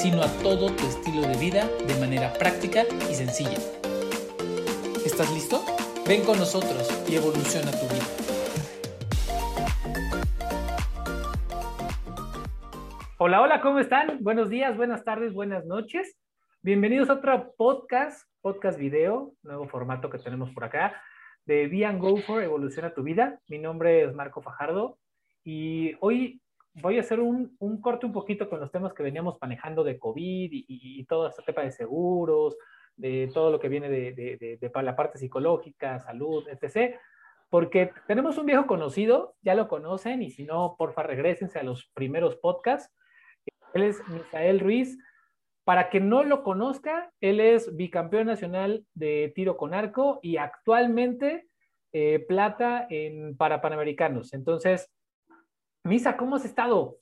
sino a todo tu estilo de vida de manera práctica y sencilla. ¿Estás listo? Ven con nosotros y evoluciona tu vida. Hola, hola, ¿cómo están? Buenos días, buenas tardes, buenas noches. Bienvenidos a otro podcast, podcast video, nuevo formato que tenemos por acá, de Be Go For Evoluciona tu Vida. Mi nombre es Marco Fajardo y hoy voy a hacer un, un, corte un poquito con los temas que veníamos manejando de COVID y, y, todo este tema de seguros, de todo lo que viene de, de, de, la parte psicológica, salud, etc. Porque tenemos un viejo conocido, ya lo conocen, y si no, porfa, regresense a los primeros podcasts. Él es Misael Ruiz. Para que no lo conozca, él es bicampeón nacional de tiro con arco y actualmente eh, plata en para Panamericanos. Entonces, Misa, ¿cómo has estado?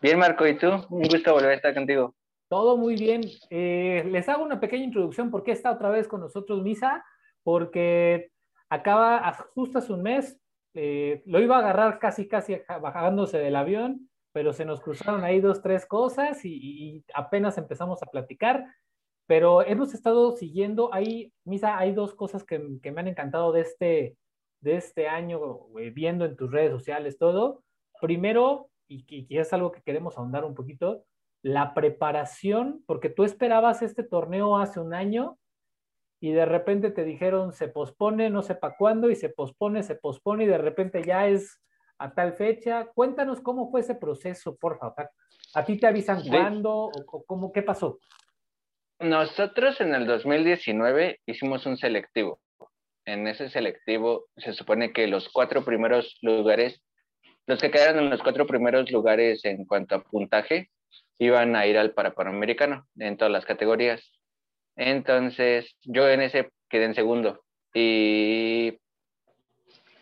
Bien, Marco, ¿y tú? Un gusto volver a estar contigo. Todo muy bien. Eh, les hago una pequeña introducción por qué está otra vez con nosotros Misa, porque acaba justo hace un mes, eh, lo iba a agarrar casi, casi bajándose del avión, pero se nos cruzaron ahí dos, tres cosas y, y apenas empezamos a platicar. Pero hemos estado siguiendo, ahí, Misa, hay dos cosas que, que me han encantado de este, de este año, viendo en tus redes sociales todo, primero, y, y, es algo que queremos ahondar un poquito, la preparación, porque tú esperabas este torneo hace un año y de repente te dijeron se pospone, no sepa cuándo, y se pospone, se pospone, y de repente ya es a tal fecha. Cuéntanos cómo fue ese proceso, por favor. ¿A ti te avisan cuándo o, o cómo, qué pasó? Nosotros en el 2019 hicimos un selectivo en ese selectivo se supone que los cuatro primeros lugares, los que quedaron en los cuatro primeros lugares en cuanto a puntaje, iban a ir al Parapanamericano en todas las categorías. Entonces, yo en ese quedé en segundo y,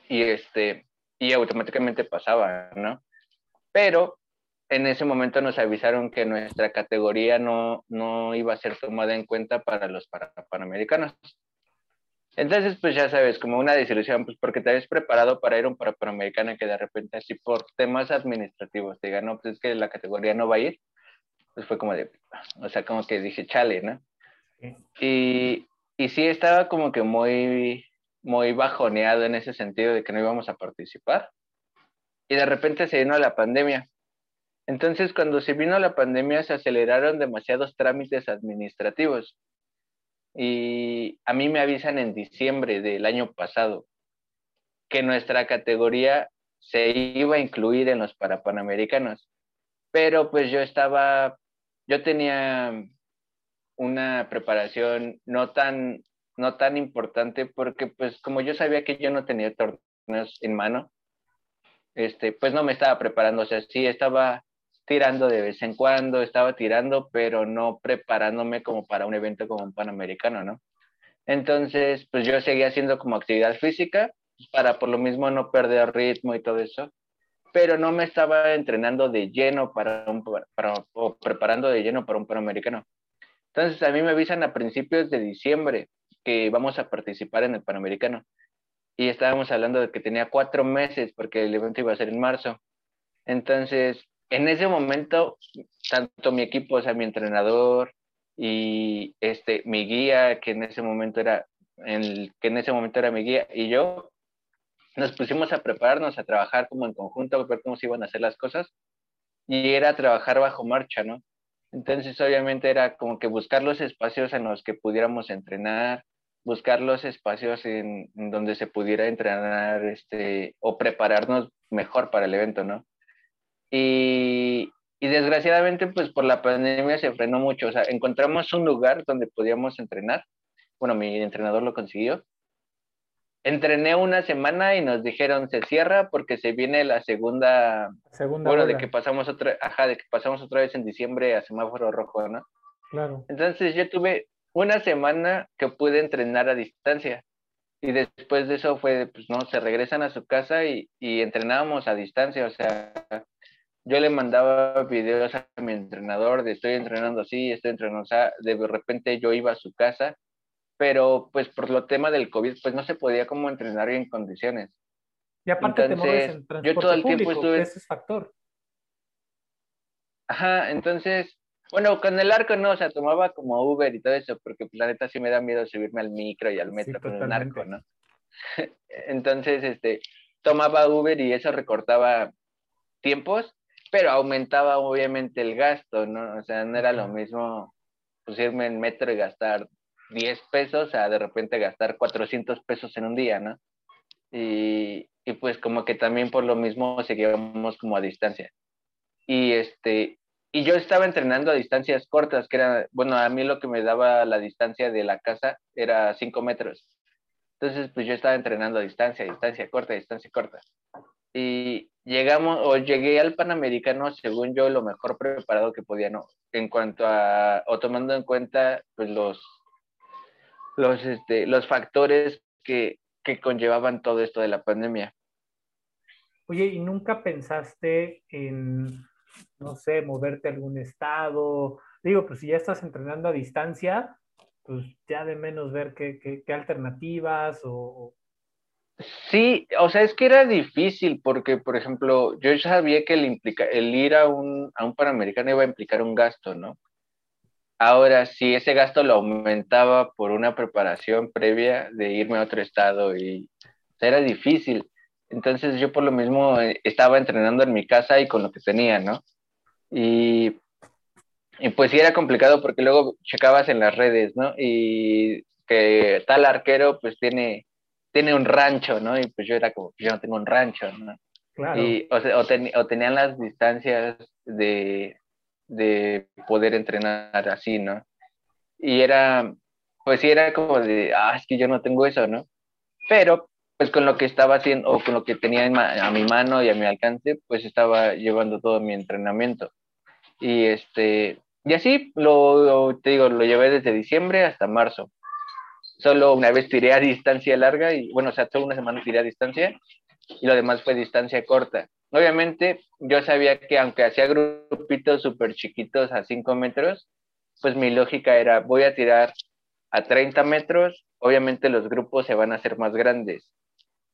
y, este, y automáticamente pasaba, ¿no? Pero en ese momento nos avisaron que nuestra categoría no, no iba a ser tomada en cuenta para los Panamericanos. Entonces, pues ya sabes, como una desilusión, pues porque te habías preparado para ir a un Panamericano que de repente así por temas administrativos te digan, no, pues es que la categoría no va a ir, pues fue como de, o sea, como que dije, chale, ¿no? Y, y sí estaba como que muy, muy bajoneado en ese sentido de que no íbamos a participar. Y de repente se vino la pandemia. Entonces, cuando se vino la pandemia, se aceleraron demasiados trámites administrativos y a mí me avisan en diciembre del año pasado que nuestra categoría se iba a incluir en los Parapanamericanos, pero pues yo estaba, yo tenía una preparación no tan, no tan importante porque pues como yo sabía que yo no tenía torneos en mano, este, pues no me estaba preparando, o sea, sí estaba tirando de vez en cuando, estaba tirando, pero no preparándome como para un evento como un Panamericano, ¿no? Entonces, pues yo seguía haciendo como actividad física para por lo mismo no perder ritmo y todo eso, pero no me estaba entrenando de lleno para un, para, o preparando de lleno para un Panamericano. Entonces, a mí me avisan a principios de diciembre que vamos a participar en el Panamericano. Y estábamos hablando de que tenía cuatro meses porque el evento iba a ser en marzo. Entonces, en ese momento, tanto mi equipo, o sea, mi entrenador y este, mi guía, que en ese momento era, el, que en ese momento era mi guía, y yo, nos pusimos a prepararnos, a trabajar como en conjunto, a ver cómo se iban a hacer las cosas, y era trabajar bajo marcha, ¿no? Entonces, obviamente era como que buscar los espacios en los que pudiéramos entrenar, buscar los espacios en, donde se pudiera entrenar este, o prepararnos mejor para el evento, ¿no? Y, y, desgraciadamente, pues por la pandemia se frenó mucho. O sea, encontramos un lugar donde podíamos entrenar. Bueno, mi entrenador lo consiguió. Entrené una semana y nos dijeron se cierra porque se viene la segunda, segunda bueno, de que pasamos otra, ajá, de que pasamos otra vez en diciembre a semáforo rojo, ¿no? Claro. Entonces yo tuve una semana que pude entrenar a distancia. Y después de eso fue, pues no, se regresan a su casa y, y entrenábamos a distancia. O sea, yo le mandaba videos a mi entrenador de estoy entrenando así, estoy entrenando, o sea, de repente yo iba a su casa, pero pues por lo tema del COVID, pues no se podía como entrenar en condiciones. Y aparte entonces, te mueves en transporte yo todo el público, tiempo estuve... ese es factor. Ajá, entonces, bueno, con el arco no, o sea, tomaba como Uber y todo eso, porque pues, la neta sí me da miedo subirme al micro y al metro con un arco, ¿no? entonces, este, tomaba Uber y eso recortaba tiempos, pero aumentaba obviamente el gasto, ¿no? O sea, no era lo mismo pues irme en metro y gastar 10 pesos a de repente gastar 400 pesos en un día, ¿no? Y, y pues como que también por lo mismo seguíamos como a distancia. Y este, y yo estaba entrenando a distancias cortas, que era, bueno, a mí lo que me daba la distancia de la casa era 5 metros. Entonces, pues yo estaba entrenando a distancia, distancia corta, distancia corta. Y llegamos, o llegué al Panamericano, según yo, lo mejor preparado que podía, ¿no? En cuanto a, o tomando en cuenta, pues los, los, este, los factores que, que conllevaban todo esto de la pandemia. Oye, ¿y nunca pensaste en no sé, moverte a algún estado. Digo, pues si ya estás entrenando a distancia, pues ya de menos ver qué, qué, alternativas o... Sí, o sea, es que era difícil porque, por ejemplo, yo sabía que el ir a un, a un Panamericano iba a implicar un gasto, ¿no? Ahora, si ese gasto lo aumentaba por una preparación previa de irme a otro estado y era difícil. Entonces yo por lo mismo eh, estaba entrenando en mi casa y con lo que tenía, ¿no? Y, y pues sí era complicado porque luego checabas en las redes, ¿no? Y que tal arquero pues tiene, tiene un rancho, ¿no? Y pues yo era como, yo no tengo un rancho, ¿no? Claro. Y, o, o, tenían las distancias de, de poder entrenar así, ¿no? Y era, pues sí era como de, ah, es que yo no tengo eso, ¿no? Pero pues con lo que estaba haciendo o con lo que tenía a mi mano y a mi alcance, pues estaba llevando todo mi entrenamiento. Y este, y así lo, te digo, lo llevé desde diciembre hasta marzo. Solo una vez tiré a distancia larga y bueno, o sea, solo una semana tiré a distancia y lo demás fue distancia corta. Obviamente, yo sabía que aunque hacía grupitos súper chiquitos a 5 metros, pues mi lógica era, voy a tirar a 30 metros, obviamente los grupos se van a hacer más grandes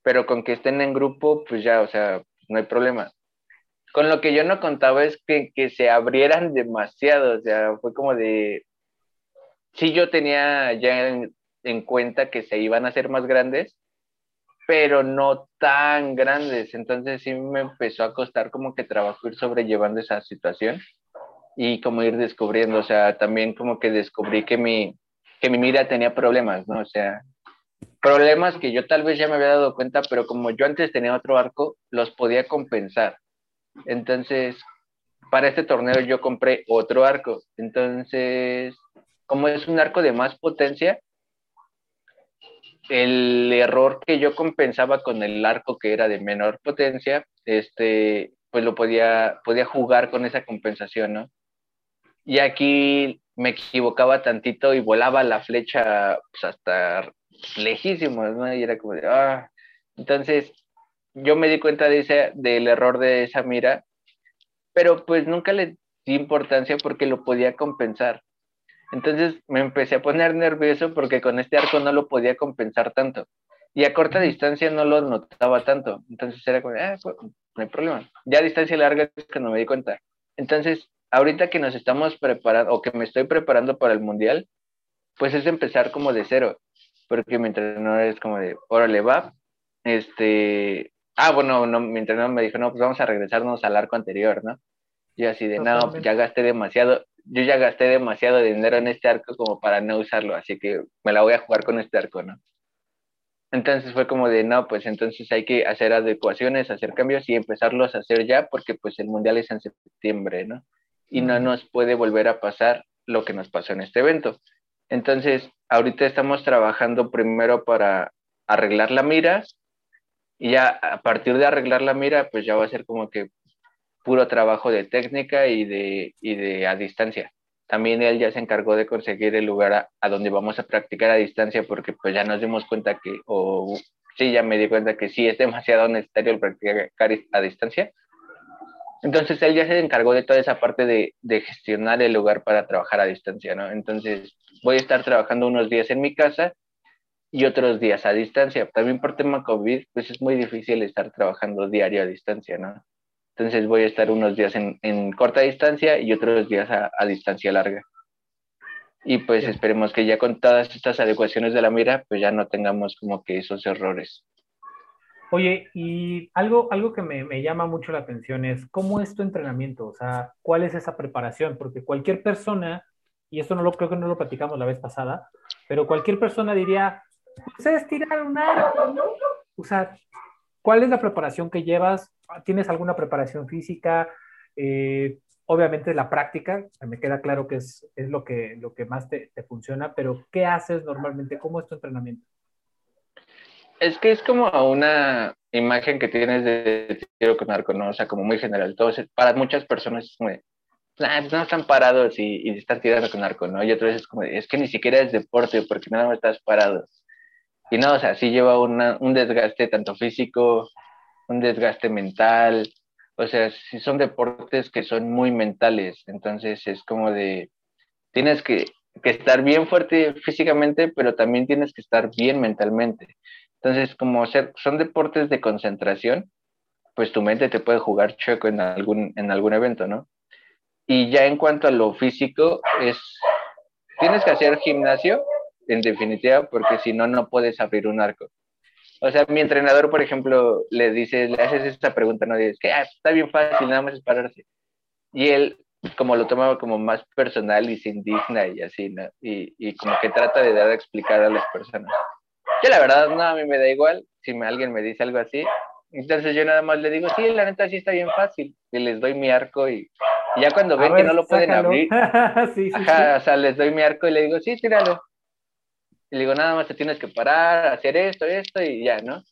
pero con que estén en grupo, pues ya, o sea, no hay problema. Con lo que yo no contaba es que, que se abrieran demasiado, o sea, fue como de, sí yo tenía ya en cuenta que se iban a hacer más grandes, pero no tan grandes. Entonces sí me empezó a costar como que trabajo ir sobrellevando esa situación y como ir descubriendo, o sea, también como que descubrí que mi, que mi mira tenía problemas, ¿no? O sea, problemas que yo tal vez ya me había dado cuenta, pero como yo antes tenía otro arco, los podía compensar. Entonces, para este torneo yo compré otro arco. Entonces, como es un arco de más potencia, el error que yo compensaba con el arco que era de menor potencia, este, pues lo podía, podía jugar con esa compensación, ¿no? Y aquí me equivocaba tantito y volaba la flecha pues, hasta lejísimos, ¿no? Y era como de, ah. Entonces, yo me di cuenta de ese, del error de esa mira, pero pues nunca le di importancia porque lo podía compensar. Entonces me empecé a poner nervioso porque con este arco no lo podía compensar tanto. Y a corta distancia no lo notaba tanto. Entonces era como, ah, pues, no hay problema. Ya a distancia larga es que no me di cuenta. Entonces, ahorita que nos estamos preparando, o que me estoy preparando para el mundial, pues es empezar como de cero porque mi entrenador es como de, órale, va, este, ah, bueno, no, mi entrenador me dijo, no, pues vamos a regresarnos al arco anterior, ¿no? Yo así de, no, ya gasté demasiado, yo ya gasté demasiado dinero en este arco como para no usarlo, así que me la voy a jugar con este arco, ¿no? Entonces fue como de, no, pues entonces hay que hacer adecuaciones, hacer cambios y empezarlos a hacer ya, porque pues el mundial es en septiembre, ¿no? Y no nos puede volver a pasar lo que nos pasó en este evento. Entonces, ahorita estamos trabajando primero para arreglar la mira y ya a partir de arreglar la mira, pues ya va a ser como que puro trabajo de técnica y de, y de a distancia. también él ya se encargó de conseguir el lugar a, donde vamos a practicar a distancia porque pues ya nos dimos cuenta que, o sí, ya me di cuenta que sí es demasiado necesario el practicar a distancia. Entonces él ya se encargó de toda esa parte de, de, gestionar el lugar para trabajar a distancia, ¿no? Entonces voy a estar trabajando unos días en mi casa y otros días a distancia. También por tema COVID, pues es muy difícil estar trabajando diario a distancia, ¿no? Entonces voy a estar unos días en, corta distancia y otros días a, distancia larga. Y pues esperemos que ya con todas estas adecuaciones de la mira, pues ya no tengamos como que esos errores. Oye, y algo, algo que me, me, llama mucho la atención es cómo es tu entrenamiento, o sea, cuál es esa preparación, porque cualquier persona, y esto no lo creo que no lo platicamos la vez pasada, pero cualquier persona diría, pues es tirar un arco, ¿no? O sea, ¿cuál es la preparación que llevas? ¿Tienes alguna preparación física? Eh, obviamente la práctica, me queda claro que es, lo, que, más te, funciona, pero ¿qué haces normalmente? ¿Cómo es tu entrenamiento? Es que es como una imagen que tienes de tiro con arco, ¿no? O sea, como muy general. Entonces, para muchas personas es como ah, no están parados y, están tirando con arco, ¿no? Y otras veces es como, es que ni siquiera es deporte porque nada más estás parado. Y no, o sea, sí lleva un desgaste tanto físico, un desgaste mental, o sea, sí son deportes que son muy mentales, entonces es como de, tienes que, que estar bien fuerte físicamente, pero también tienes que estar bien mentalmente. Entonces, como ser, son deportes de concentración, pues tu mente te puede jugar chueco en algún, en algún evento, ¿no? Y ya en cuanto a lo físico, es, tienes que hacer gimnasio, en definitiva, porque si no, no puedes abrir un arco. O sea, mi entrenador, por ejemplo, le dice, le haces esta pregunta, ¿no? Dices que ah, está bien fácil, nada más es pararse. Y él, como lo toma como más personal y se indigna y así, ¿no? Y, y como que trata de dar a explicar a las personas. Yo la verdad, no, a mí me da igual si me, alguien me dice algo así. Entonces yo nada más le digo, sí, la neta sí está bien fácil. Y les doy mi arco y, ya cuando ven que no lo pueden abrir, sí, sí, ajá, o sea, les doy mi arco y le digo, sí, tíralo. Y le digo, nada más te tienes que parar, hacer esto, esto y ya, ¿no?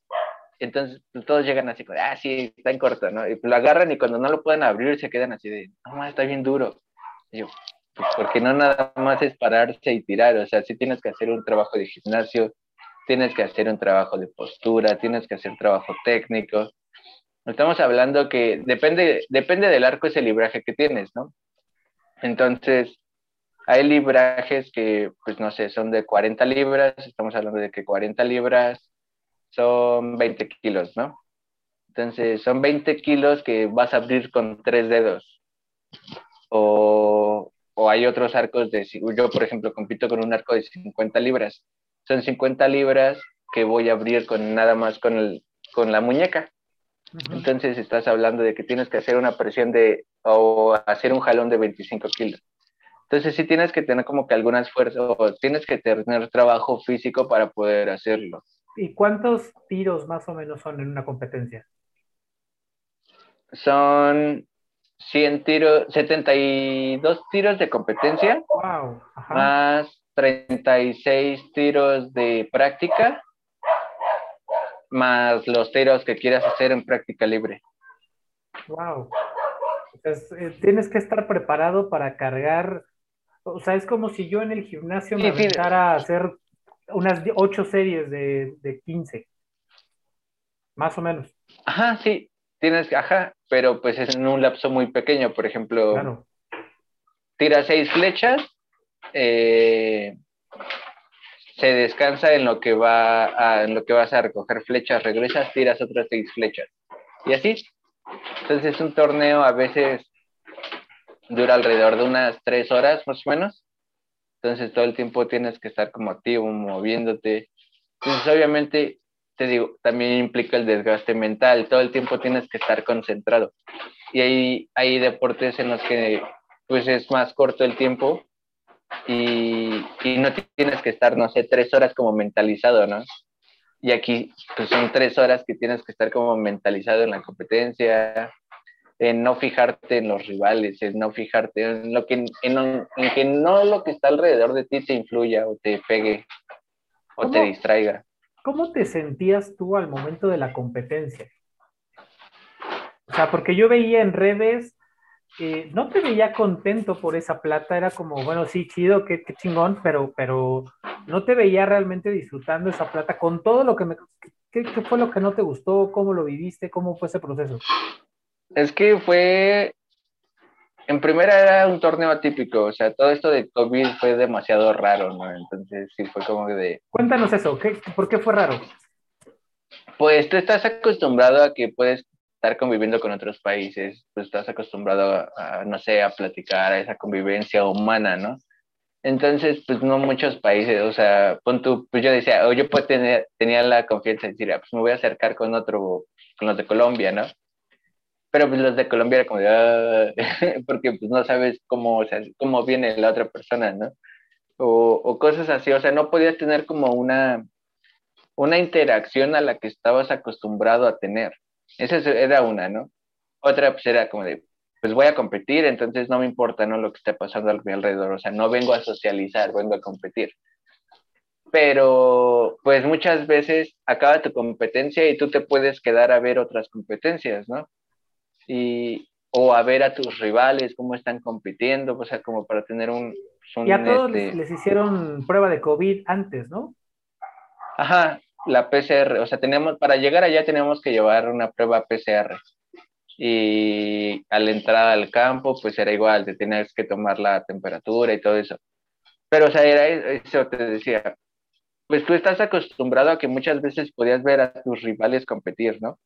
Entonces pues, todos llegan así como, ah, sí, está en corto, ¿no? Y lo agarran y cuando no lo pueden abrir se quedan así de, no, está bien duro. Y yo, pues porque no nada más es pararse y tirar, o sea, sí tienes que hacer un trabajo de gimnasio, tienes que hacer un trabajo de postura, tienes que hacer trabajo técnico. Estamos hablando que depende, depende del arco ese libraje que tienes, ¿no? Entonces, hay librajes que, pues no sé, son de 40 libras, estamos hablando de que 40 libras son 20 kilos, ¿no? Entonces, son 20 kilos que vas a abrir con tres dedos. O, o hay otros arcos de, yo por ejemplo compito con un arco de 50 libras. Son 50 libras que voy a abrir con nada más con, el, con la muñeca. Entonces estás hablando de que tienes que hacer una presión de, o hacer un jalón de 25 kilos. Entonces sí tienes que tener como que algún esfuerzo, o tienes que tener trabajo físico para poder hacerlo. ¿Y cuántos tiros más o menos son en una competencia? Son 100 tiros, 72 tiros de competencia, wow, más 36 tiros de práctica, más los tiros que quieras hacer en práctica libre. Wow. Entonces, eh, tienes que estar preparado para cargar o sea, es como si yo en el gimnasio me aventara a hacer unas ocho series de, de 15. Más o menos. Ajá, sí. Tienes, ajá, pero pues es en un lapso muy pequeño. Por ejemplo, claro. tiras seis flechas, eh, se descansa en lo que va a, en lo que vas a recoger flechas, regresas, tiras otras seis flechas. Y así. Entonces es un torneo a veces dura alrededor de unas tres horas más o menos. Entonces todo el tiempo tienes que estar como activo, moviéndote. Entonces obviamente, te digo, también implica el desgaste mental. Todo el tiempo tienes que estar concentrado. Y hay, hay deportes en los que pues es más corto el tiempo y, y no tienes que estar, no sé, tres horas como mentalizado, ¿no? Y aquí pues son tres horas que tienes que estar como mentalizado en la competencia, en no fijarte en los rivales, en no fijarte en lo que, en, en que no lo que está alrededor de ti te influya o te pegue o te distraiga. ¿Cómo te sentías tú al momento de la competencia? O sea, porque yo veía en redes eh, no te veía contento por esa plata, era como, bueno, sí, chido, qué, qué chingón, pero, pero no te veía realmente disfrutando esa plata con todo lo que me... ¿qué, ¿Qué fue lo que no te gustó? ¿Cómo lo viviste? ¿Cómo fue ese proceso? Es que fue, en primera era un torneo atípico, o sea, todo esto de COVID fue demasiado raro, ¿no? Entonces sí fue como de... Cuéntanos eso, ¿qué, ¿por qué fue raro? Pues tú estás acostumbrado a que puedes estar conviviendo con otros países, pues estás acostumbrado a, no sé, a platicar, a esa convivencia humana, ¿no? Entonces, pues no muchos países, o sea, pon tú, pues yo decía, o yo pues tener, tenía la confianza de decir, ah, pues me voy a acercar con otro, con los de Colombia, ¿no? Pero pues los de Colombia era como de, ah", porque pues no sabes cómo, o sea, cómo viene la otra persona, ¿no? O, cosas así, o sea, no podías tener como una, una interacción a la que estabas acostumbrado a tener. Esa era una, ¿no? Otra pues era como de, pues voy a competir, entonces no me importa, ¿no? Lo que esté pasando a mi alrededor, o sea, no vengo a socializar, vengo a competir. Pero pues muchas veces acaba tu competencia y tú te puedes quedar a ver otras competencias, ¿no? Y, o a ver a tus rivales, cómo están compitiendo, o sea, como para tener un... un y a todos les, este les hicieron prueba de COVID antes, ¿no? Ajá, la PCR, o sea, tenemos, para llegar allá tenemos que llevar una prueba PCR. Y al entrar al campo, pues era igual, te tenías que tomar la temperatura y todo eso. Pero, o sea, era eso, te decía, pues tú estás acostumbrado a que muchas veces podías ver a tus rivales competir, ¿no?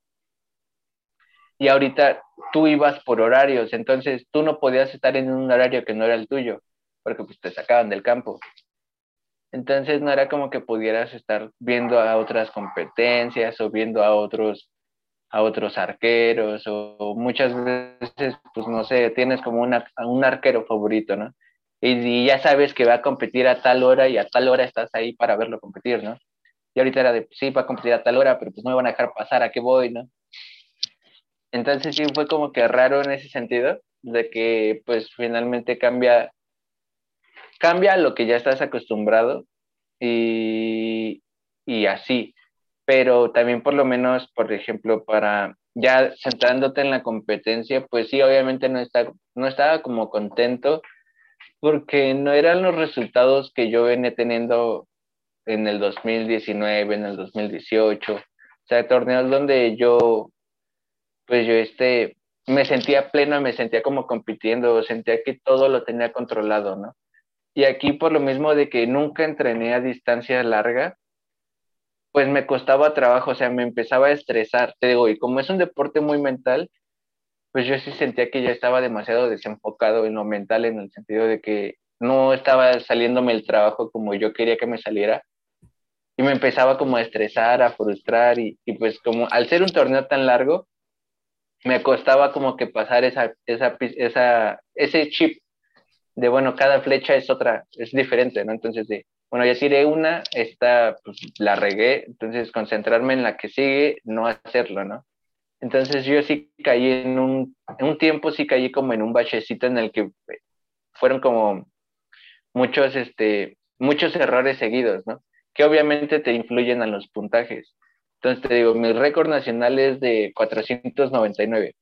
Y ahorita tú ibas por horarios, entonces tú no podías estar en un horario que no era el tuyo, porque pues te sacaban del campo. Entonces no era como que pudieras estar viendo a otras competencias o viendo a otros a otros arqueros o muchas veces, pues no sé, tienes como una, un arquero favorito, ¿no? Y, ya sabes que va a competir a tal hora y a tal hora estás ahí para verlo competir, ¿no? Y ahorita era de, sí, va a competir a tal hora, pero pues no me van a dejar pasar, ¿a qué voy, no? Entonces sí fue como que raro en ese sentido, de que pues finalmente cambia cambia lo que ya estás acostumbrado y, y así. Pero también por lo menos, por ejemplo, para ya centrándote en la competencia, pues sí, obviamente no, está, no estaba como contento porque no eran los resultados que yo venía teniendo en el 2019, en el 2018. O sea, torneos donde yo, pues yo este, me sentía pleno, me sentía como compitiendo, sentía que todo lo tenía controlado, ¿no? Y aquí por lo mismo de que nunca entrené a distancia larga, pues me costaba trabajo, o sea, me empezaba a estresar, te digo, y como es un deporte muy mental, pues yo sí sentía que ya estaba demasiado desenfocado en lo mental, en el sentido de que no estaba saliéndome el trabajo como yo quería que me saliera. Y me empezaba como a estresar, a frustrar, y, y pues como al ser un torneo tan largo, me costaba como que pasar esa, esa, esa, ese chip de, bueno, cada flecha es otra, es diferente, ¿no? Entonces, de, bueno, ya tiré una, esta pues, la regué, entonces concentrarme en la que sigue, no hacerlo, ¿no? Entonces yo sí caí en un, en un tiempo, sí caí como en un bachecito en el que fueron como muchos, este, muchos errores seguidos, ¿no? Que obviamente te influyen a los puntajes. Entonces te digo, mi récord nacional es de 499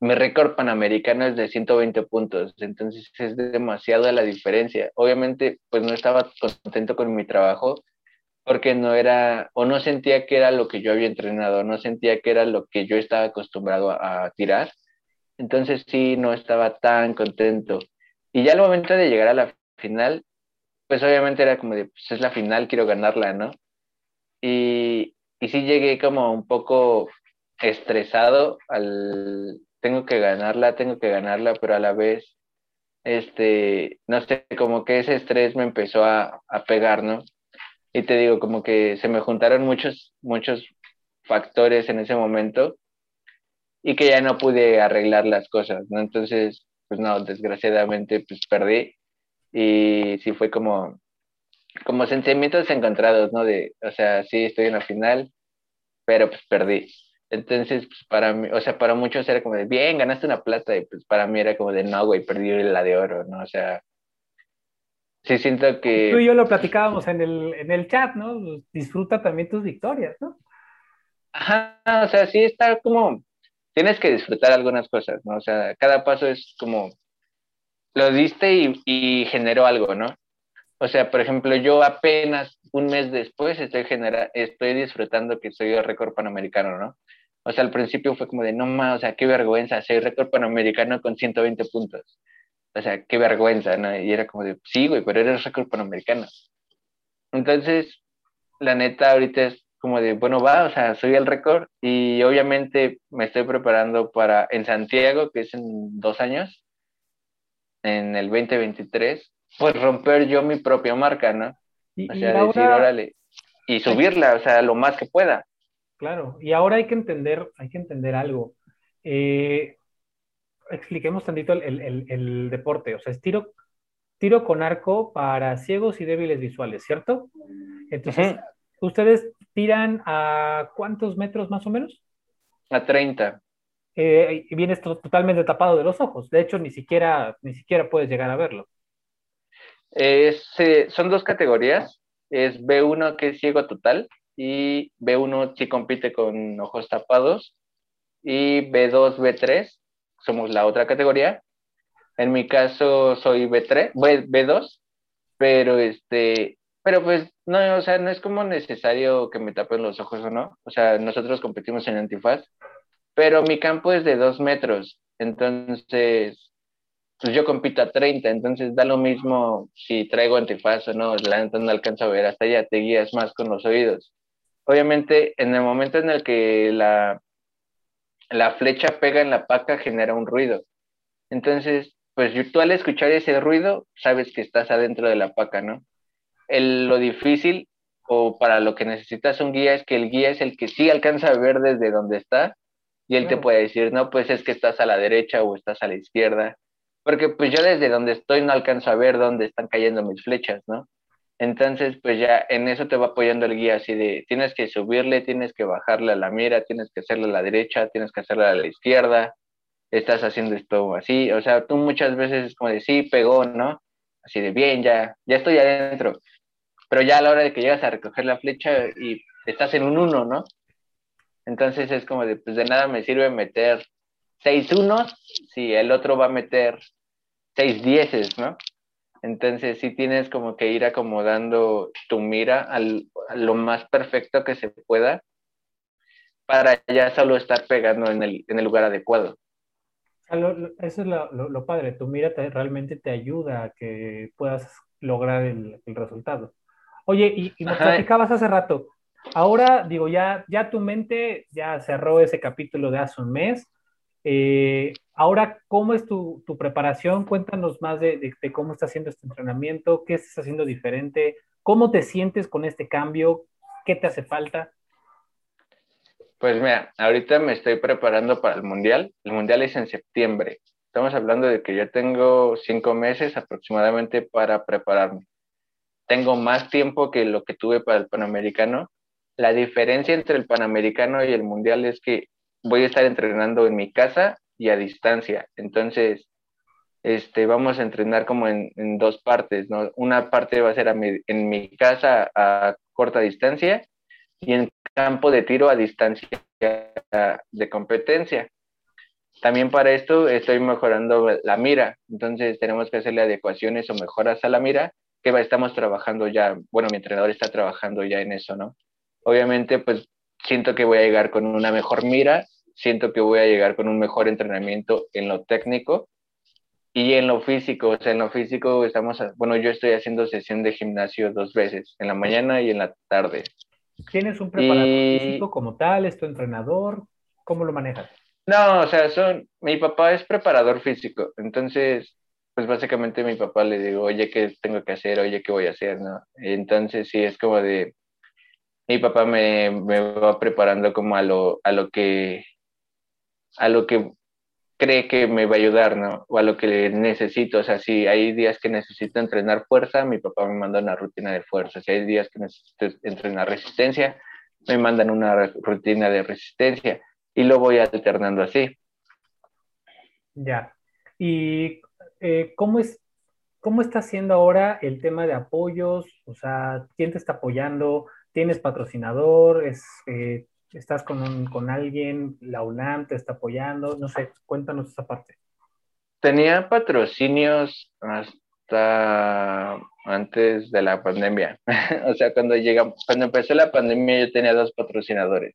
mi récord panamericano es de 120 puntos, entonces es demasiado la diferencia. Obviamente, pues no estaba contento con mi trabajo porque no era, o no sentía que era lo que yo había entrenado, no sentía que era lo que yo estaba acostumbrado a, tirar. Entonces sí, no estaba tan contento. Y ya al momento de llegar a la final, pues obviamente era como de, pues es la final, quiero ganarla, ¿no? Y, y sí llegué como un poco estresado al, tengo que ganarla, tengo que ganarla, pero a la vez, este, no sé, como que ese estrés me empezó a, a pegar, ¿no? Y te digo, como que se me juntaron muchos, muchos factores en ese momento y que ya no pude arreglar las cosas, ¿no? Entonces, pues no, desgraciadamente, pues perdí y sí fue como, como sentimientos encontrados, ¿no? De, o sea, sí estoy en la final, pero pues perdí. Entonces, pues para mí, o sea, para muchos era como de, bien, ganaste una plata, y pues para mí era como de, no, güey, perdí la de oro, ¿no? O sea, sí siento que... Tú y yo lo platicábamos en el, en el chat, ¿no? Disfruta también tus victorias, ¿no? Ajá, o sea, sí está como, tienes que disfrutar algunas cosas, ¿no? O sea, cada paso es como, lo diste y, y generó algo, ¿no? O sea, por ejemplo, yo apenas un mes después estoy, genera estoy disfrutando que soy el récord panamericano, ¿no? O sea, al principio fue como de, no más, o sea, qué vergüenza, soy récord panamericano con 120 puntos. O sea, qué vergüenza, ¿no? Y era como de, sí, güey, pero eres récord panamericano. Entonces, la neta, ahorita es como de, bueno, va, o sea, soy el récord y obviamente me estoy preparando para en Santiago, que es en dos años, en el 2023, pues romper yo mi propia marca, ¿no? Y, o sea, decir, órale, y subirla, o sea, lo más que pueda. Claro, y ahora hay que entender, hay que entender algo. Eh, expliquemos tantito el, deporte, o sea, es tiro, tiro con arco para ciegos y débiles visuales, ¿cierto? Entonces, ¿ustedes tiran a cuántos metros más o menos? A 30. Eh, y vienes totalmente tapado de los ojos, de hecho, ni siquiera, ni siquiera puedes llegar a verlo. Es, son dos categorías. Es B1 que es ciego total y B1 si compite con ojos tapados y B2, B3 somos la otra categoría. En mi caso soy B3, B2, pero este, pero pues no, o sea, no es como necesario que me tapen los ojos o no. O sea, nosotros competimos en antifaz, pero mi campo es de dos metros, entonces pues yo compito a 30, entonces da lo mismo si traigo antifaz o no, la neta no alcanzo a ver, hasta ya te guías más con los oídos. Obviamente, en el momento en el que la, la flecha pega en la paca genera un ruido. Entonces, pues tú al escuchar ese ruido, sabes que estás adentro de la paca, ¿no? El, lo difícil o para lo que necesitas un guía es que el guía es el que sí alcanza a ver desde donde está y él te puede decir, no, pues es que estás a la derecha o estás a la izquierda porque pues yo desde donde estoy no alcanzo a ver dónde están cayendo mis flechas, ¿no? Entonces, pues ya en eso te va apoyando el guía, así de tienes que subirle, tienes que bajarle a la mira, tienes que hacerle a la derecha, tienes que hacerle a la izquierda, estás haciendo esto así, o sea, tú muchas veces es como de sí, pegó, ¿no? Así de bien, ya, ya estoy adentro, pero ya a la hora de que llegas a recoger la flecha y estás en un uno, ¿no? Entonces es como de, pues de nada me sirve meter seis unos si el otro va a meter seis dieces, ¿no? Entonces sí tienes como que ir acomodando tu mira al, a lo más perfecto que se pueda para ya solo estar pegando en el, en el lugar adecuado. eso es lo, lo, padre, tu mira realmente te ayuda a que puedas lograr el, el resultado. Oye, y, y nos platicabas hace rato, ahora digo, ya, ya tu mente ya cerró ese capítulo de hace un mes, eh, ahora, ¿cómo es tu, preparación? Cuéntanos más de, cómo estás haciendo este entrenamiento, qué estás haciendo diferente, cómo te sientes con este cambio, qué te hace falta. Pues mira, ahorita me estoy preparando para el Mundial. El Mundial es en septiembre. Estamos hablando de que yo tengo cinco meses aproximadamente para prepararme. Tengo más tiempo que lo que tuve para el Panamericano. La diferencia entre el Panamericano y el Mundial es que voy a estar entrenando en mi casa y a distancia. Entonces, este, vamos a entrenar como en, dos partes, ¿no? Una parte va a ser en mi casa a corta distancia y en campo de tiro a distancia de competencia. También para esto estoy mejorando la mira, entonces tenemos que hacerle adecuaciones o mejoras a la mira, que estamos trabajando ya, bueno, mi entrenador está trabajando ya en eso, ¿no? Obviamente, pues siento que voy a llegar con una mejor mira siento que voy a llegar con un mejor entrenamiento en lo técnico y en lo físico. O sea, en lo físico estamos, bueno, yo estoy haciendo sesión de gimnasio dos veces, en la mañana y en la tarde. ¿Tienes un preparador físico como tal? ¿Es tu entrenador? ¿Cómo lo manejas? No, o sea, son, mi papá es preparador físico, entonces, pues básicamente mi papá le digo, oye, ¿qué tengo que hacer? Oye, ¿qué voy a hacer? ¿no? Entonces, sí, es como de, mi papá me, me va preparando como a lo, a lo que a lo que cree que me va a ayudar, ¿no? O a lo que necesito. O sea, si hay días que necesito entrenar fuerza, mi papá me manda una rutina de fuerza. Si hay días que necesito entrenar resistencia, me mandan una rutina de resistencia y lo voy alternando así. Ya. ¿Y eh, cómo es, cómo está haciendo ahora el tema de apoyos? O sea, ¿quién te está apoyando? ¿Tienes patrocinador? ¿Es, eh, ¿Estás con, con alguien? ¿La UNAM te está apoyando? No sé, cuéntanos esa parte. Tenía patrocinios hasta antes de la pandemia. o sea, cuando llegamos, cuando empezó la pandemia yo tenía dos patrocinadores.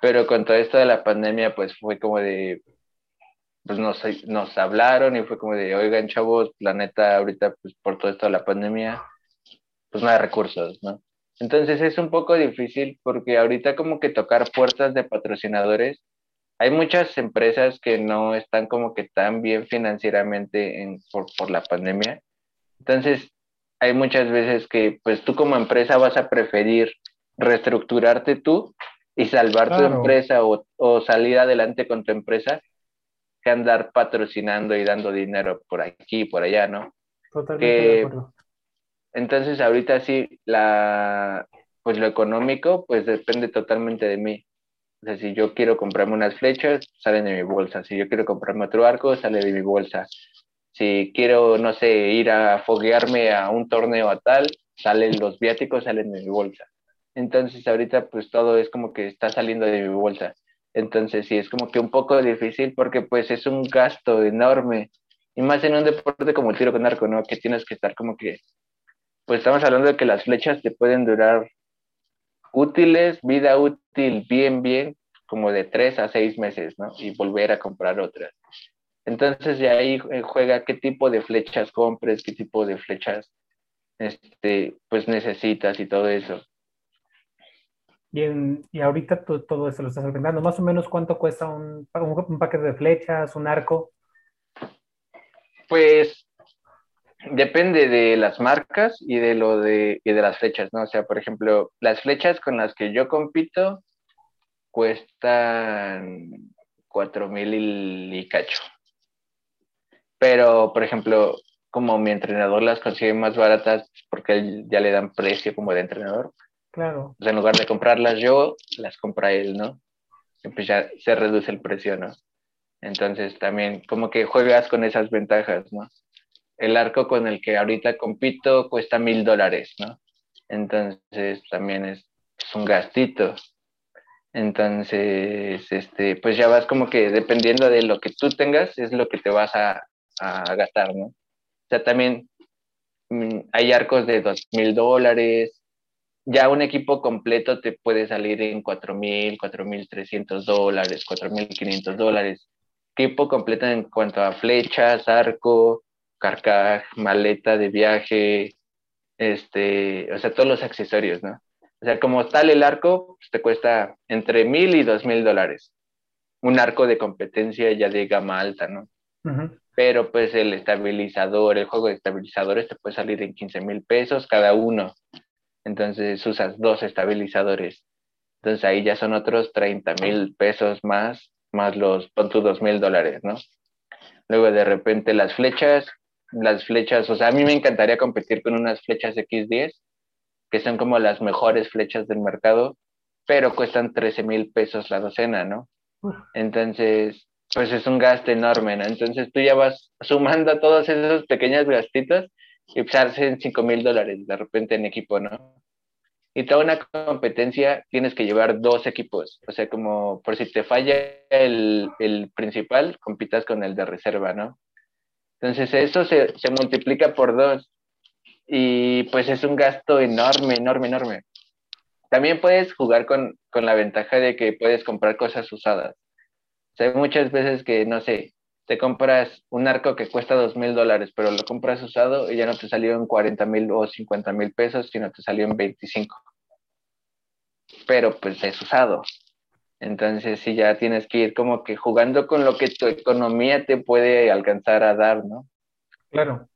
Pero con todo esto de la pandemia, pues fue como de, pues nos, nos hablaron y fue como de, oigan chavos, la neta, ahorita pues por todo esto de la pandemia, pues no hay recursos, ¿no? Entonces es un poco difícil porque ahorita como que tocar puertas de patrocinadores, hay muchas empresas que no están como que tan bien financieramente en, por, por la pandemia. Entonces hay muchas veces que pues tú como empresa vas a preferir reestructurarte tú y salvar tu empresa o, o, salir adelante con tu empresa que andar patrocinando y dando dinero por aquí y por allá, ¿no? Totalmente de acuerdo. Entonces ahorita sí, la, pues lo económico pues depende totalmente de mí. O sea, si yo quiero comprarme unas flechas, salen de mi bolsa. Si yo quiero comprarme otro arco, sale de mi bolsa. Si quiero, no sé, ir a foguearme a un torneo a tal, salen los viáticos, salen de mi bolsa. Entonces ahorita pues todo es como que está saliendo de mi bolsa. Entonces sí, es como que un poco difícil porque pues es un gasto enorme. Y más en un deporte como el tiro con arco, ¿no? Que tienes que estar como que pues estamos hablando de que las flechas te pueden durar útiles, vida útil bien, bien, como de tres a seis meses, ¿no? Y volver a comprar otras. Entonces de ahí eh, juega qué tipo de flechas compres, qué tipo de flechas este, pues necesitas y todo eso. Y, y ahorita todo eso lo estás vendiendo. Más o menos cuánto cuesta un, un paquete de flechas, un arco. Pues depende de las marcas y de lo de, y de las flechas, ¿no? O sea, por ejemplo, las flechas con las que yo compito cuestan cuatro mil y cacho. Pero, por ejemplo, como mi entrenador las consigue más baratas porque ya le dan precio como de entrenador. Claro. en lugar de comprarlas yo, las compra él, ¿no? Y pues ya se reduce el precio, ¿no? Entonces también como que juegas con esas ventajas, ¿no? El arco con el que ahorita compito cuesta mil dólares, ¿no? Entonces también es, un gastito. Entonces, este, pues ya vas como que dependiendo de lo que tú tengas, es lo que te vas a, a gastar, ¿no? O sea, también mm, hay arcos de dos mil dólares. Ya un equipo completo te puede salir en cuatro mil, cuatro mil trescientos dólares, cuatro mil quinientos dólares. Equipo completo en cuanto a flechas, arco, carcaj, maleta de viaje, este, o sea, todos los accesorios, ¿no? O sea, como tal el arco, pues, te cuesta entre mil y dos mil dólares. Un arco de competencia ya de gama alta, ¿no? Pero pues el estabilizador, el juego de estabilizadores te puede salir en 15 mil pesos cada uno. Entonces usas dos estabilizadores. Entonces ahí ya son otros 30 mil pesos más, más los, pon tus dos mil dólares, ¿no? Luego de repente las flechas, las flechas, o sea, a mí me encantaría competir con unas flechas X10, que son como las mejores flechas del mercado, pero cuestan 13 mil pesos la docena, ¿no? Entonces, pues es un gasto enorme, ¿no? Entonces tú ya vas sumando todos esos pequeños gastitos y pues hacen 5 mil dólares de repente en equipo, ¿no? Y toda una competencia tienes que llevar dos equipos, o sea, como por si te falla el, el principal, compitas con el de reserva, ¿no? Entonces eso se, se multiplica por dos y pues es un gasto enorme, enorme, enorme. También puedes jugar con, con la ventaja de que puedes comprar cosas usadas. O sea, hay muchas veces que, no sé, te compras un arco que cuesta dos mil dólares, pero lo compras usado y ya no te salió en 40 mil o 50 mil pesos, sino te salió en 25. Pero pues es usado. Entonces sí ya tienes que ir como que jugando con lo que tu economía te puede alcanzar a dar, ¿no? Claro.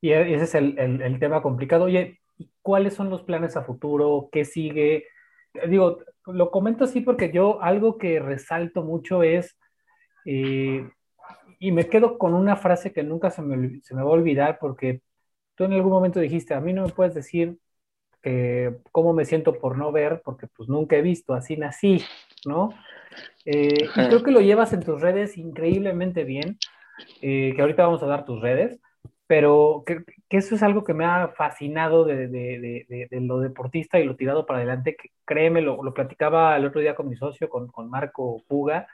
Y e, ese es el, el, tema complicado. Oye, ¿cuáles son los planes a futuro? ¿Qué sigue? Digo, lo comento así porque yo algo que resalto mucho es, eh, y me quedo con una frase que nunca se me, se me va a olvidar porque tú en algún momento dijiste, a mí no me puedes decir cómo me siento por no ver, porque pues nunca he visto, así nací, ¿no? Eh, y creo que lo llevas en tus redes increíblemente bien, eh, que ahorita vamos a dar tus redes, pero que, eso es algo que me ha fascinado de, de, de, de, lo deportista y lo tirado para adelante, que créeme, lo, lo platicaba el otro día con mi socio, con, con Marco Puga,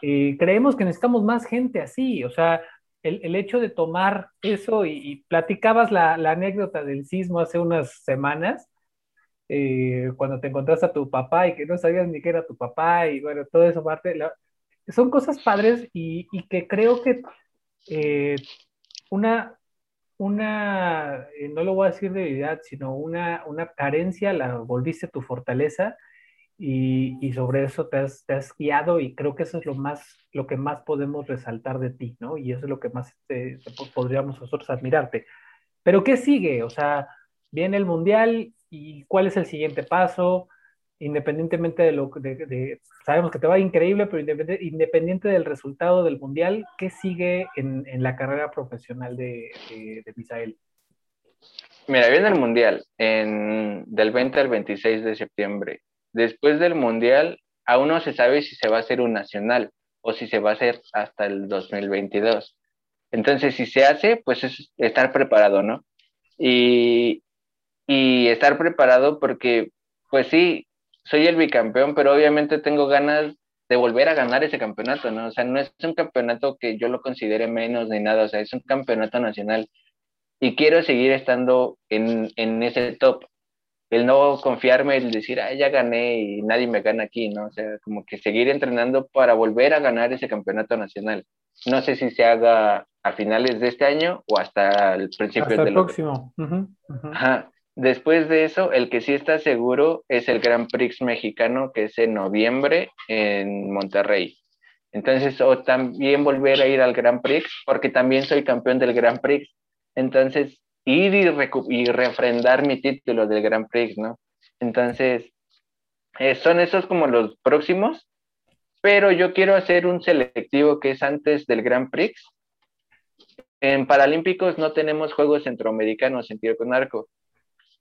y creemos que necesitamos más gente así, o sea, el, el hecho de tomar eso y, platicabas la, la, anécdota del sismo hace unas semanas, eh, cuando te encontraste a tu papá y que no sabías ni qué era tu papá y bueno, todo eso parte, son cosas padres y, y que creo que eh, una, una eh, no lo voy a decir de debilidad, sino una, una carencia, la volviste tu fortaleza y, y sobre eso te has, te has, guiado y creo que eso es lo más, lo que más podemos resaltar de ti, ¿no? Y eso es lo que más este, podríamos nosotros admirarte. Pero ¿qué sigue? O sea, viene el Mundial y ¿cuál es el siguiente paso? independientemente de lo que sabemos que te va increíble, pero independiente, del resultado del mundial, ¿qué sigue en, la carrera profesional de, Misael? Mira, viene el mundial del 20 al 26 de septiembre. Después del mundial, aún no se sabe si se va a hacer un nacional o si se va a hacer hasta el 2022. Entonces, si se hace, pues es estar preparado, ¿no? Y, y estar preparado porque, pues sí, soy el bicampeón, pero obviamente tengo ganas de volver a ganar ese campeonato, ¿no? O sea, no es un campeonato que yo lo considere menos ni nada, o sea, es un campeonato nacional y quiero seguir estando en, en ese top. El no confiarme, el decir, ah, ya gané y nadie me gana aquí, ¿no? O sea, como que seguir entrenando para volver a ganar ese campeonato nacional. No sé si se haga a finales de este año o hasta el principio del el próximo. Ajá. Después de eso, el que sí está seguro es el Grand Prix mexicano, que es en noviembre en Monterrey. Entonces, o también volver a ir al Grand Prix, porque también soy campeón del Grand Prix. Entonces, ir y, y refrendar mi título del Grand Prix, ¿no? Entonces, eh, son esos como los próximos, pero yo quiero hacer un selectivo que es antes del Grand Prix. En Paralímpicos no tenemos Juegos Centroamericanos en tiro con arco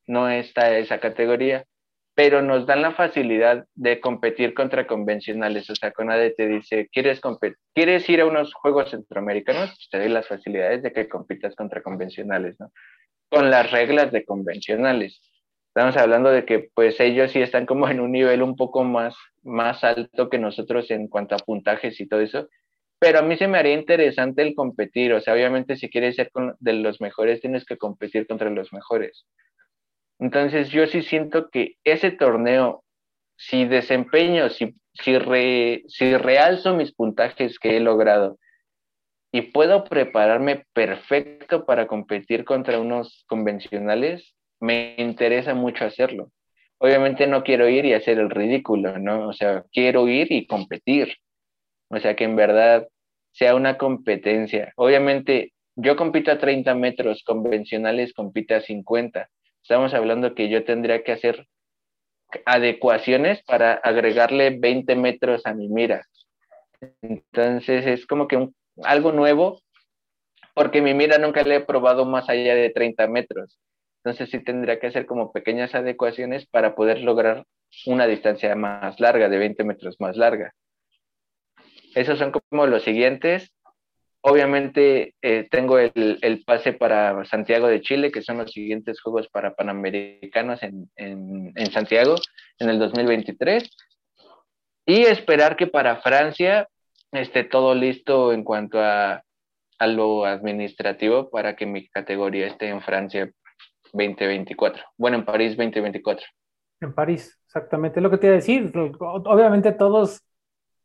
no está esa categoría, pero nos dan la facilidad de competir contra convencionales. O sea, CONADE te dice, ¿quieres, ¿quieres ir a unos Juegos Centroamericanos? Pues te doy las facilidades de que compitas contra convencionales, ¿no? Con las reglas de convencionales. Estamos hablando de que pues ellos sí están como en un nivel un poco más, más alto que nosotros en cuanto a puntajes y todo eso, pero a mí se me haría interesante el competir, o sea, obviamente si quieres ser de los mejores tienes que competir contra los mejores. Entonces yo sí siento que ese torneo, si desempeño, si, si, si realzo mis puntajes que he logrado y puedo prepararme perfecto para competir contra unos convencionales, me interesa mucho hacerlo. Obviamente no quiero ir y hacer el ridículo, ¿no? O sea, quiero ir y competir. O sea, que en verdad sea una competencia. Obviamente yo compito a 30 metros, convencionales compite a 50 Estamos hablando que yo tendría que hacer adecuaciones para agregarle 20 metros a mi mira. Entonces es como que algo nuevo, porque mi mira nunca le he probado más allá de 30 metros. Entonces sí tendría que hacer como pequeñas adecuaciones para poder lograr una distancia más larga, de 20 metros más larga. Esos son como los siguientes. Obviamente eh, tengo el, el, pase para Santiago de Chile, que son los siguientes Juegos para Panamericanos en, en, en, Santiago en el 2023. Y esperar que para Francia esté todo listo en cuanto a, a lo administrativo para que mi categoría esté en Francia 2024. Bueno, en París 2024. En París, exactamente. Lo que te iba a decir, obviamente todos,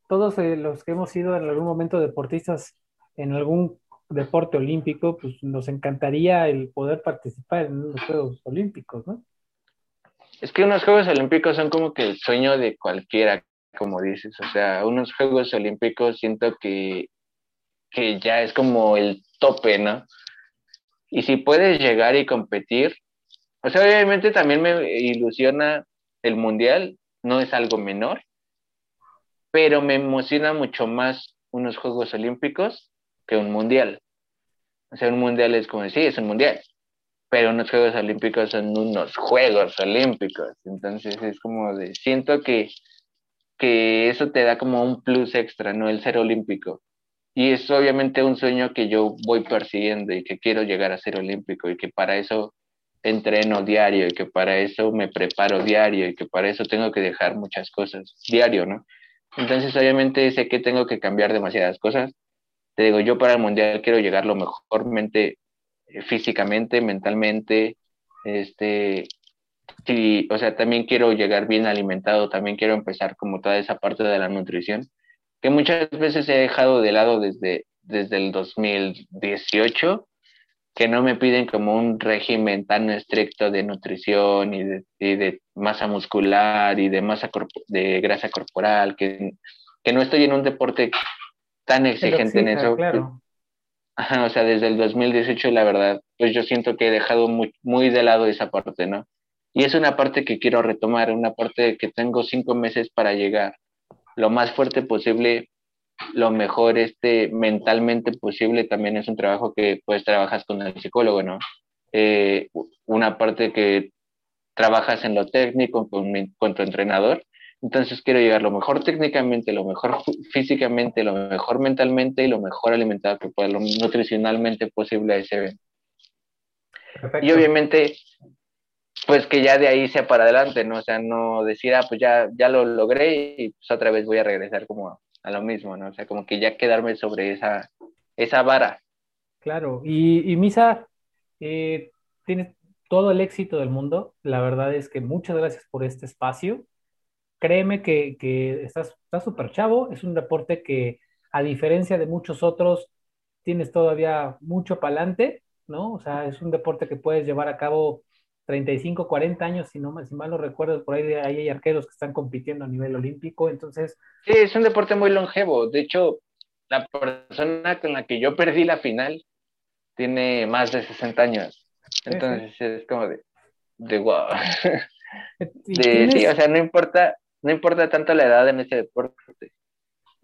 todos eh, los que hemos sido en algún momento deportistas en algún deporte olímpico, pues nos encantaría el poder participar en los Juegos Olímpicos, ¿no? Es que unos Juegos Olímpicos son como que el sueño de cualquiera, como dices. O sea, unos Juegos Olímpicos siento que, que ya es como el tope, ¿no? Y si puedes llegar y competir, o sea, obviamente también me ilusiona el Mundial, no es algo menor, pero me emociona mucho más unos Juegos Olímpicos que un mundial. O sea, un mundial es como decir, es un mundial, pero unos Juegos Olímpicos son unos Juegos Olímpicos. Entonces es como de, siento que, que eso te da como un plus extra, ¿no? El ser olímpico. y es obviamente un sueño que yo voy persiguiendo y que quiero llegar a ser olímpico y que para eso entreno diario y que para eso me preparo diario y que para eso tengo que dejar muchas cosas diario, ¿no? Entonces obviamente sé que tengo que cambiar demasiadas cosas. Te digo, yo para el mundial quiero llegar lo mejormente eh, físicamente, mentalmente, este, sí, o sea, también quiero llegar bien alimentado, también quiero empezar como toda esa parte de la nutrición, que muchas veces he dejado de lado desde, desde el 2018, que no me piden como un régimen tan estricto de nutrición y de, y de masa muscular y de masa de grasa corporal, que, que, no estoy en un deporte tan exigente en eso. Claro. Ajá, o sea, desde el 2018, la verdad, pues yo siento que he dejado muy, muy de lado esa parte, ¿no? Y es una parte que quiero retomar, una parte que tengo cinco meses para llegar lo más fuerte posible, lo mejor este, mentalmente posible. También es un trabajo que pues trabajas con el psicólogo, ¿no? Eh, una parte que trabajas en lo técnico con, con tu entrenador. Entonces quiero llegar lo mejor técnicamente, lo mejor físicamente, lo mejor mentalmente y lo mejor alimentado que pueda, lo nutricionalmente posible a ese evento. Y obviamente pues que ya de ahí sea para adelante, ¿no? O sea, no decir, ah, pues ya, ya lo logré y pues otra vez voy a regresar como a, lo mismo, ¿no? O sea, como que ya quedarme sobre esa, esa vara. Claro, y, Misa, eh, tienes todo el éxito del mundo. La verdad es que muchas gracias por este espacio. Créeme que, que estás súper chavo, es un deporte que a diferencia de muchos otros, tienes todavía mucho para adelante, ¿no? O sea, es un deporte que puedes llevar a cabo 35, 40 años, si, no, si mal no recuerdo, por ahí, hay arqueros que están compitiendo a nivel olímpico, entonces... Sí, es un deporte muy longevo, de hecho, la persona con la que yo perdí la final tiene más de 60 años, entonces es como de, de wow. sí, o sea, no importa, no importa tanto la edad en ese deporte.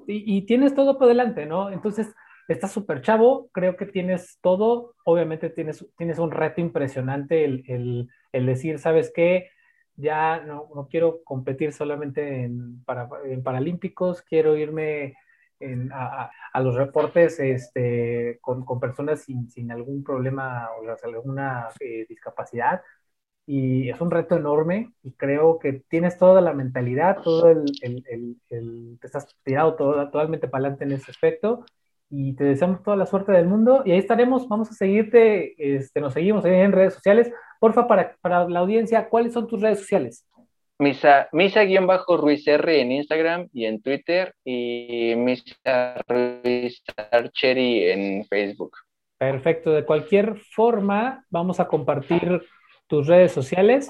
Y, y tienes todo por delante, ¿no? Entonces, estás súper chavo, creo que tienes todo, obviamente tienes, tienes un reto impresionante el, decir, ¿sabes qué? Ya no, quiero competir solamente en, para, en Paralímpicos, quiero irme a, los reportes este, con, personas sin, algún problema o sea, alguna eh, discapacidad. Y es un reto enorme y creo que tienes toda la mentalidad, todo el, el, te estás tirado todo, totalmente para adelante en ese aspecto y te deseamos toda la suerte del mundo y ahí estaremos, vamos a seguirte, este, nos seguimos en redes sociales. Porfa, para, para la audiencia, ¿cuáles son tus redes sociales? Misa, Misa-Ruiz R en Instagram y en Twitter y Misa Ruiz en Facebook. Perfecto, de cualquier forma vamos a compartir tus redes sociales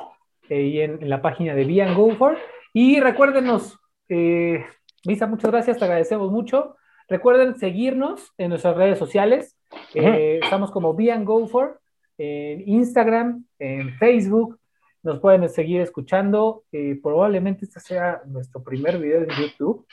eh, y en, la página de Be Go For. Y recuérdenos, eh, Misa, muchas gracias, te agradecemos mucho. Recuerden seguirnos en nuestras redes sociales. Eh, estamos como Be Go For en Instagram, en Facebook. Nos pueden seguir escuchando. Eh, probablemente este sea nuestro primer video en YouTube.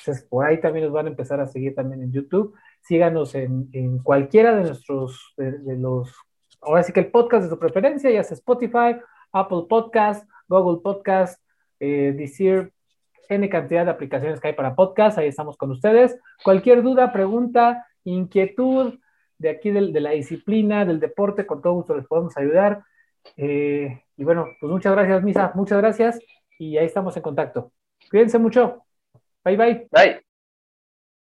Entonces, por ahí también nos van a empezar a seguir también en YouTube. Síganos en, cualquiera de nuestros, de, los, ahora sí que el podcast de su preferencia, ya sea Spotify, Apple Podcast, Google Podcast, eh, Deezer, N cantidad de aplicaciones que hay para podcast, ahí estamos con ustedes. Cualquier duda, pregunta, inquietud de aquí de, la disciplina, del deporte, con todo gusto les podemos ayudar. Eh, y bueno, pues muchas gracias, Misa, muchas gracias y ahí estamos en contacto. Cuídense mucho. Bye, bye. Bye.